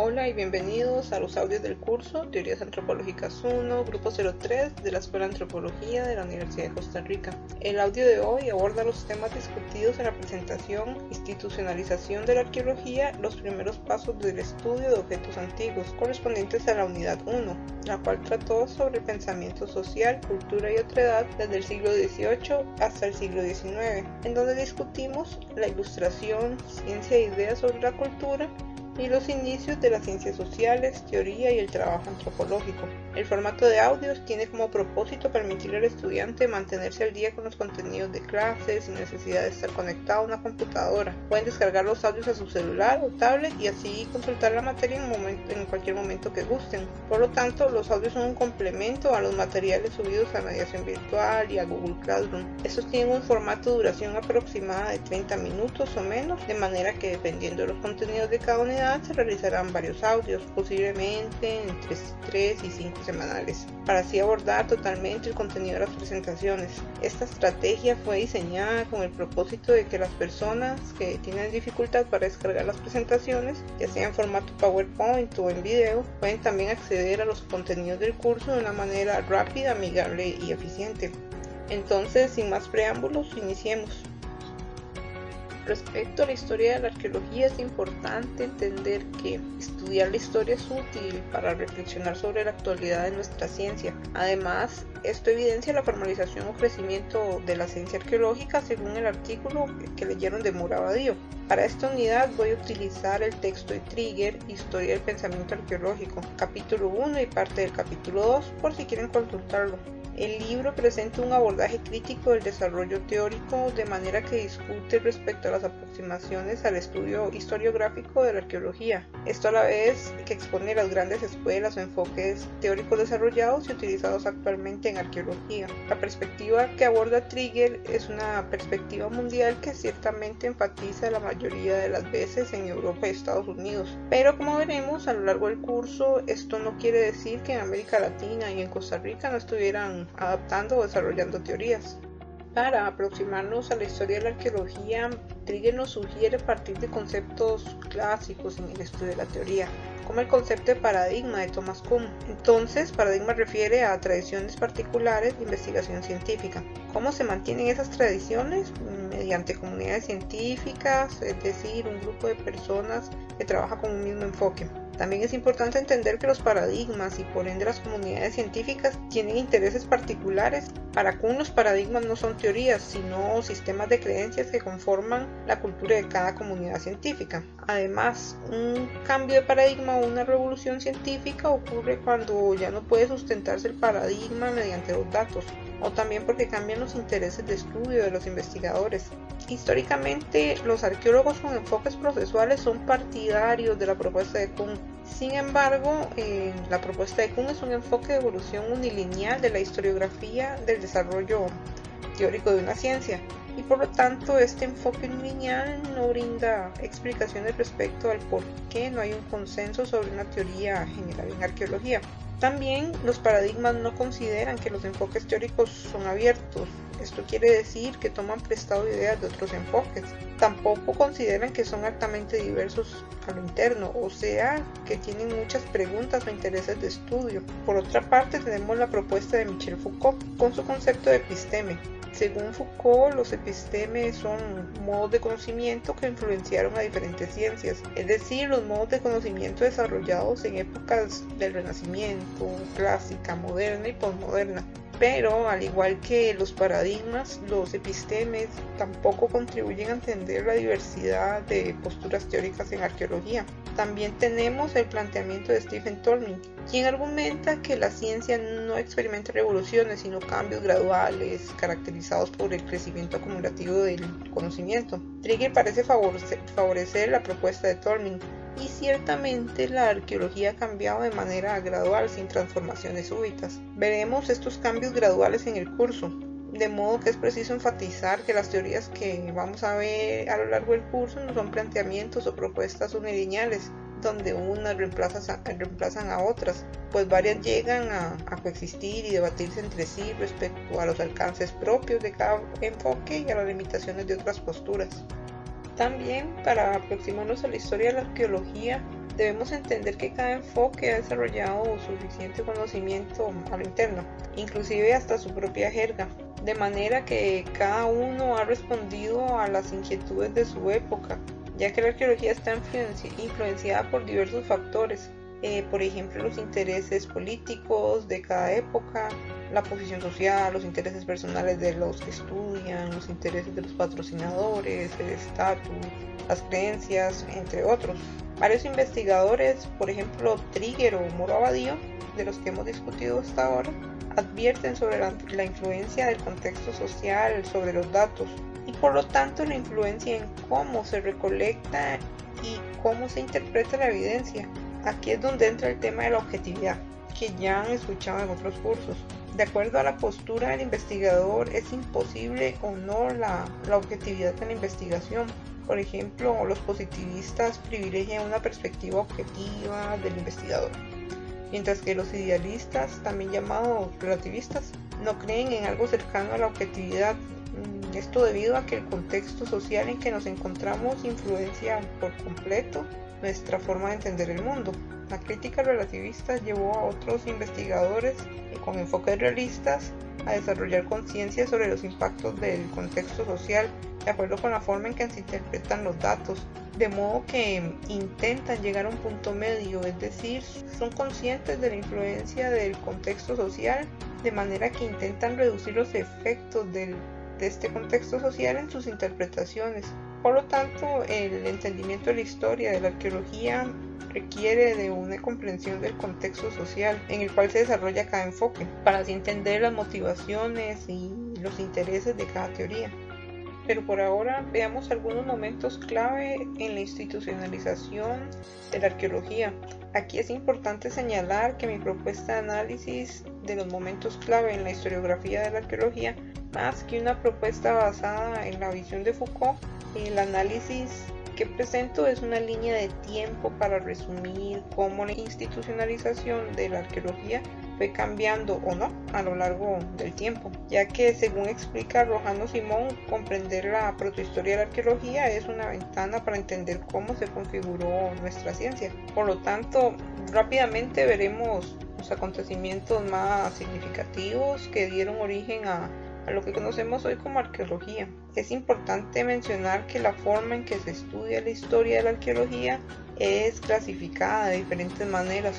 Hola y bienvenidos a los audios del curso Teorías Antropológicas 1, Grupo 03 de la Escuela de Antropología de la Universidad de Costa Rica. El audio de hoy aborda los temas discutidos en la presentación Institucionalización de la Arqueología, los primeros pasos del estudio de objetos antiguos, correspondientes a la Unidad 1, la cual trató sobre el pensamiento social, cultura y otredad desde el siglo XVIII hasta el siglo XIX, en donde discutimos la ilustración, ciencia e ideas sobre la cultura, y los inicios de las ciencias sociales, teoría y el trabajo antropológico. El formato de audios tiene como propósito permitir al estudiante mantenerse al día con los contenidos de clases sin necesidad de estar conectado a una computadora. Pueden descargar los audios a su celular o tablet y así consultar la materia en, cualquier momento que gusten. Por lo tanto, los audios son un complemento a los materiales subidos a mediación virtual y a Google Classroom. Estos tienen un formato de duración aproximada de 30 minutos o menos, de manera que dependiendo de los contenidos de cada unidad se realizarán varios audios, posiblemente entre 3 y 5 semanales, para así abordar totalmente el contenido de las presentaciones. Esta estrategia fue diseñada con el propósito de que las personas que tienen dificultad para descargar las presentaciones, ya sea en formato PowerPoint o en video, pueden también acceder a los contenidos del curso de una manera rápida, amigable y eficiente. Entonces, sin más preámbulos, iniciemos. Respecto a la historia de la arqueología es importante entender que estudiar la historia es útil para reflexionar sobre la actualidad de nuestra ciencia. Además, esto evidencia la formalización o crecimiento de la ciencia arqueológica según el artículo que leyeron de Morabadío. Para esta unidad voy a utilizar el texto de Trigger, Historia del Pensamiento Arqueológico, capítulo 1 y parte del capítulo 2, por si quieren consultarlo. El libro presenta un abordaje crítico del desarrollo teórico de manera que discute respecto a aproximaciones al estudio historiográfico de la arqueología. Esto a la vez que expone las grandes escuelas o enfoques teóricos desarrollados y utilizados actualmente en arqueología. La perspectiva que aborda Trigger es una perspectiva mundial que ciertamente enfatiza la mayoría de las veces en Europa y Estados Unidos. Pero como veremos a lo largo del curso, esto no quiere decir que en América Latina y en Costa Rica no estuvieran adaptando o desarrollando teorías. Para aproximarnos a la historia de la arqueología, Trigger nos sugiere partir de conceptos clásicos en el estudio de la teoría, como el concepto de paradigma de Thomas Kuhn. Entonces, paradigma refiere a tradiciones particulares de investigación científica. ¿Cómo se mantienen esas tradiciones? Mediante comunidades científicas, es decir, un grupo de personas que trabaja con un mismo enfoque. También es importante entender que los paradigmas y por ende las comunidades científicas tienen intereses particulares. Para Kuhn los paradigmas no son teorías, sino sistemas de creencias que conforman la cultura de cada comunidad científica. Además, un cambio de paradigma o una revolución científica ocurre cuando ya no puede sustentarse el paradigma mediante los datos o también porque cambian los intereses de estudio de los investigadores. Históricamente, los arqueólogos con enfoques procesuales son partidarios de la propuesta de Kuhn. Sin embargo, eh, la propuesta de Kuhn es un enfoque de evolución unilineal de la historiografía del desarrollo teórico de una ciencia y por lo tanto este enfoque unilineal no brinda explicaciones respecto al por qué no hay un consenso sobre una teoría general en arqueología. También los paradigmas no consideran que los enfoques teóricos son abiertos. Esto quiere decir que toman prestado ideas de otros enfoques. Tampoco consideran que son altamente diversos a lo interno, o sea, que tienen muchas preguntas o intereses de estudio. Por otra parte, tenemos la propuesta de Michel Foucault con su concepto de episteme, según Foucault, los epistemes son modos de conocimiento que influenciaron a diferentes ciencias, es decir, los modos de conocimiento desarrollados en épocas del Renacimiento, clásica, moderna y posmoderna. Pero, al igual que los paradigmas, los epistemes tampoco contribuyen a entender la diversidad de posturas teóricas en arqueología. También tenemos el planteamiento de Stephen Tolmin, quien argumenta que la ciencia no experimenta revoluciones, sino cambios graduales, caracterizados por el crecimiento acumulativo del conocimiento. Trigger parece favorecer la propuesta de Tolmin, y ciertamente la arqueología ha cambiado de manera gradual sin transformaciones súbitas. Veremos estos cambios graduales en el curso, de modo que es preciso enfatizar que las teorías que vamos a ver a lo largo del curso no son planteamientos o propuestas unilineales, donde unas reemplazan, a otras, pues varias llegan a, coexistir y debatirse entre sí respecto a los alcances propios de cada enfoque y a las limitaciones de otras posturas. También, para aproximarnos a la historia de la arqueología, debemos entender que cada enfoque ha desarrollado suficiente conocimiento a lo interno, inclusive hasta su propia jerga, de manera que cada uno ha respondido a las inquietudes de su época, ya que la arqueología está influenciada por diversos factores, eh, por ejemplo los intereses políticos de cada época, la posición social, los intereses personales de los que estudian, los intereses de los patrocinadores, el estatus, las creencias, entre otros. Varios investigadores, por ejemplo Trigger o Moro Abadío, de los que hemos discutido hasta ahora, advierten sobre la, influencia del contexto social sobre los datos y por lo tanto la influencia en cómo se recolecta y cómo se interpreta la evidencia. Aquí es donde entra el tema de la objetividad, que ya han escuchado en otros cursos. De acuerdo a la postura del investigador, es imposible o no la, objetividad en la investigación. Por ejemplo, los positivistas privilegian una perspectiva objetiva del investigador mientras que los idealistas, también llamados relativistas, no creen en algo cercano a la objetividad. Mm, esto debido a que el contexto social en que nos encontramos influencia por completo nuestra forma de entender el mundo. La crítica relativista llevó a otros investigadores con enfoques realistas a desarrollar conciencia sobre los impactos del contexto social de acuerdo con la forma en que se interpretan los datos, de modo que intentan llegar a un punto medio, es decir, son conscientes de la influencia del contexto social, de manera que intentan reducir los efectos de este contexto social en sus interpretaciones. Por lo tanto, el entendimiento de la historia de la arqueología requiere de una comprensión del contexto social en el cual se desarrolla cada enfoque, para así entender las motivaciones y los intereses de cada teoría. Pero por ahora veamos algunos momentos clave en la institucionalización de la arqueología. Aquí es importante señalar que mi propuesta de análisis de los momentos clave en la historiografía de la arqueología, más que una propuesta basada en la visión de Foucault, el análisis que presento es una línea de tiempo para resumir cómo la institucionalización de la arqueología fue cambiando o no a lo largo del tiempo, ya que según explica Rojano Simón, comprender la protohistoria de la arqueología es una ventana para entender cómo se configuró nuestra ciencia. Por lo tanto, rápidamente veremos los acontecimientos más significativos que dieron origen a a lo que conocemos hoy como arqueología. Es importante mencionar que la forma en que se estudia la historia de la arqueología es clasificada de diferentes maneras.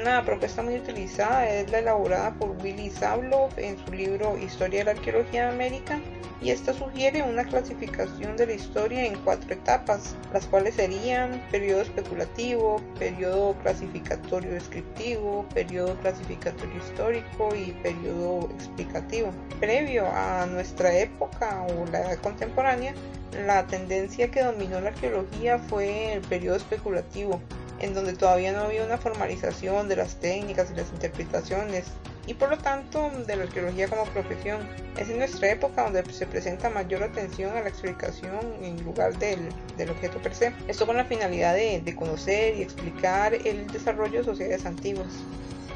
Una propuesta muy utilizada es la elaborada por Willy Zablov en su libro Historia de la Arqueología de América y esta sugiere una clasificación de la historia en cuatro etapas, las cuales serían periodo especulativo, periodo clasificatorio descriptivo, periodo clasificatorio histórico y periodo explicativo. Previo a nuestra época o la edad contemporánea, la tendencia que dominó la arqueología fue el periodo especulativo, en donde todavía no había una formalización de las técnicas y las interpretaciones y por lo tanto de la arqueología como profesión. Es en nuestra época donde se presenta mayor atención a la explicación en lugar del, del objeto per se. Esto con la finalidad de, de conocer y explicar el desarrollo de sociedades antiguas.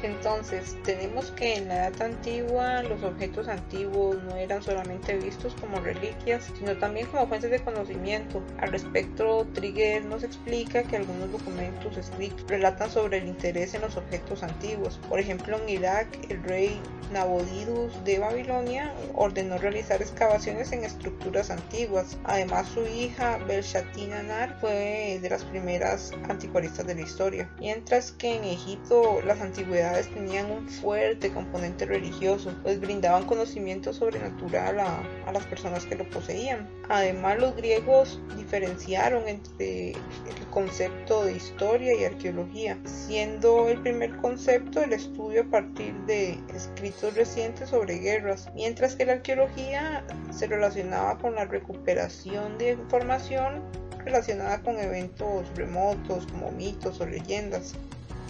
Entonces, tenemos que en la edad antigua los objetos antiguos no eran solamente vistos como reliquias, sino también como fuentes de conocimiento. Al respecto, Trigger nos explica que algunos documentos escritos relatan sobre el interés en los objetos antiguos. Por ejemplo, en Irak, el rey Nabonidus de Babilonia ordenó realizar excavaciones en estructuras antiguas. Además, su hija Belshazzar fue de las primeras anticuaristas de la historia. Mientras que en Egipto las antigüedades tenían un fuerte componente religioso, pues brindaban conocimiento sobrenatural a, a las personas que lo poseían. Además, los griegos diferenciaron entre el concepto de historia y arqueología, siendo el primer concepto el estudio a partir de escritos recientes sobre guerras, mientras que la arqueología se relacionaba con la recuperación de información relacionada con eventos remotos como mitos o leyendas.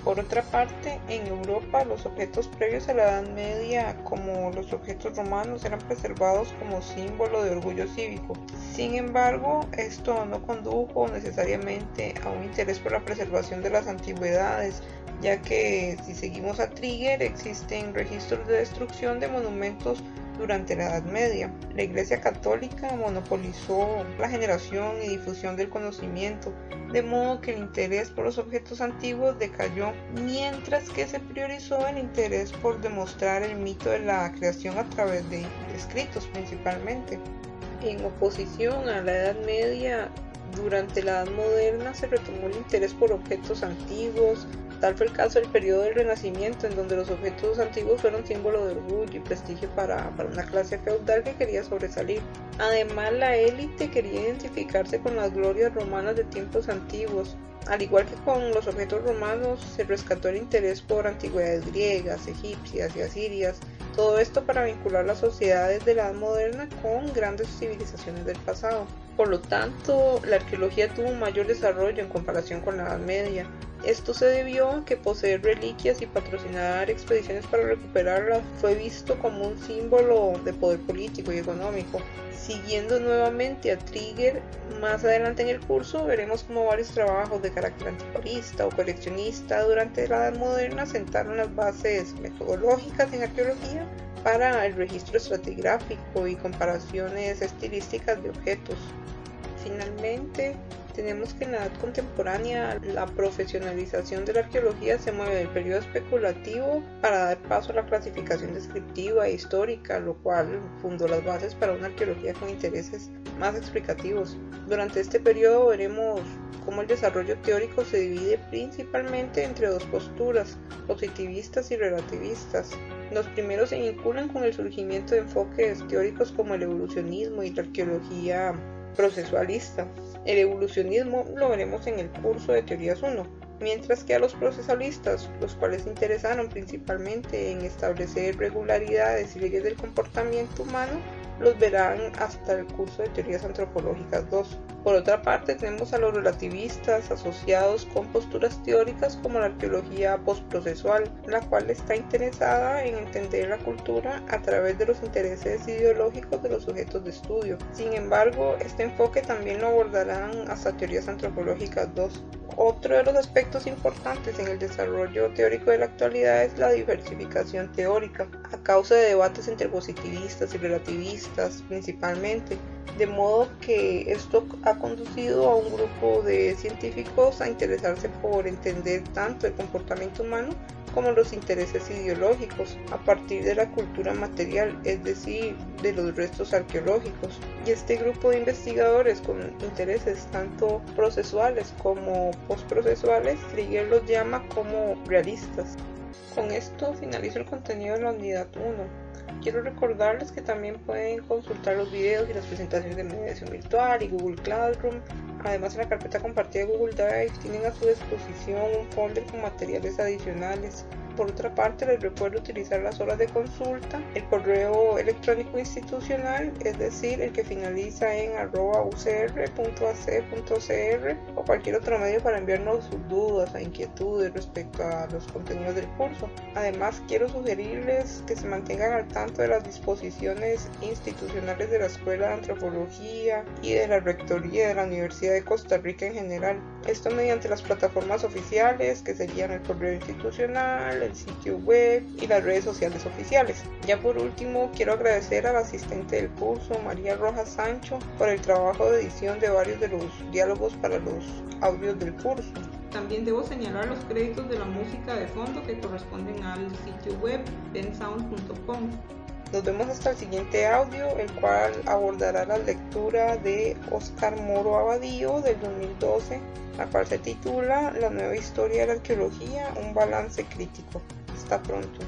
Por otra parte, en Europa los objetos previos a la Edad Media, como los objetos romanos, eran preservados como símbolo de orgullo cívico. Sin embargo, esto no condujo necesariamente a un interés por la preservación de las antigüedades, ya que si seguimos a Trigger existen registros de destrucción de monumentos durante la Edad Media. La Iglesia Católica monopolizó la generación y difusión del conocimiento, de modo que el interés por los objetos antiguos decayó, mientras que se priorizó el interés por demostrar el mito de la creación a través de escritos principalmente. En oposición a la Edad Media, durante la Edad Moderna se retomó el interés por objetos antiguos, Tal fue el caso del periodo del Renacimiento, en donde los objetos antiguos fueron símbolo de orgullo y prestigio para, una clase feudal que quería sobresalir. Además, la élite quería identificarse con las glorias romanas de tiempos antiguos. Al igual que con los objetos romanos, se rescató el interés por antigüedades griegas, egipcias y asirias, todo esto para vincular las sociedades de la edad moderna con grandes civilizaciones del pasado. Por lo tanto, la arqueología tuvo un mayor desarrollo en comparación con la Edad Media, esto se debió a que poseer reliquias y patrocinar expediciones para recuperarlas fue visto como un símbolo de poder político y económico. Siguiendo nuevamente a Trigger, más adelante en el curso veremos cómo varios trabajos de carácter anticuarista o coleccionista durante la Edad Moderna sentaron las bases metodológicas en arqueología para el registro estratigráfico y comparaciones estilísticas de objetos. Finalmente, tenemos que en la edad contemporánea la profesionalización de la arqueología se mueve del periodo especulativo para dar paso a la clasificación descriptiva e histórica, lo cual fundó las bases para una arqueología con intereses más explicativos. Durante este periodo veremos cómo el desarrollo teórico se divide principalmente entre dos posturas, positivistas y relativistas. Los primeros se vinculan con el surgimiento de enfoques teóricos como el evolucionismo y la arqueología procesualista. El evolucionismo lo veremos en el curso de Teorías 1, mientras que a los procesalistas, los cuales se interesaron principalmente en establecer regularidades y leyes del comportamiento humano, los verán hasta el curso de Teorías Antropológicas 2. Por otra parte, tenemos a los relativistas asociados con posturas teóricas como la arqueología postprocesual, la cual está interesada en entender la cultura a través de los intereses ideológicos de los sujetos de estudio. Sin embargo, este enfoque también lo abordarán hasta Teorías Antropológicas 2. Otro de los aspectos importantes en el desarrollo teórico de la actualidad es la diversificación teórica, a causa de debates entre positivistas y relativistas principalmente, de modo que esto ha conducido a un grupo de científicos a interesarse por entender tanto el comportamiento humano como los intereses ideológicos a partir de la cultura material, es decir, de los restos arqueológicos. Y este grupo de investigadores con intereses tanto procesuales como postprocesuales, Trigger los llama como realistas. Con esto finalizo el contenido de la unidad 1. Quiero recordarles que también pueden consultar los videos y las presentaciones de mediación virtual y Google Classroom. Además, en la carpeta compartida de Google Drive tienen a su disposición un folder con materiales adicionales por otra parte, les recuerdo utilizar las horas de consulta, el correo electrónico institucional, es decir, el que finaliza en ucr.ac.cr o cualquier otro medio para enviarnos sus dudas e inquietudes respecto a los contenidos del Además, quiero sugerirles que se mantengan al tanto de las disposiciones institucionales de la Escuela de Antropología y de la Rectoría de la Universidad de Costa Rica en general. Esto mediante las plataformas oficiales que serían el correo institucional, el sitio web y las redes sociales oficiales. Ya por último, quiero agradecer al asistente del curso, María Rojas Sancho, por el trabajo de edición de varios de los diálogos para los audios del curso. También debo señalar los créditos de la música de fondo que corresponden al sitio web bensound.com. Nos vemos hasta el siguiente audio, el cual abordará la lectura de Oscar Moro Abadío del 2012, la cual se titula La nueva historia de la arqueología, un balance crítico. Hasta pronto.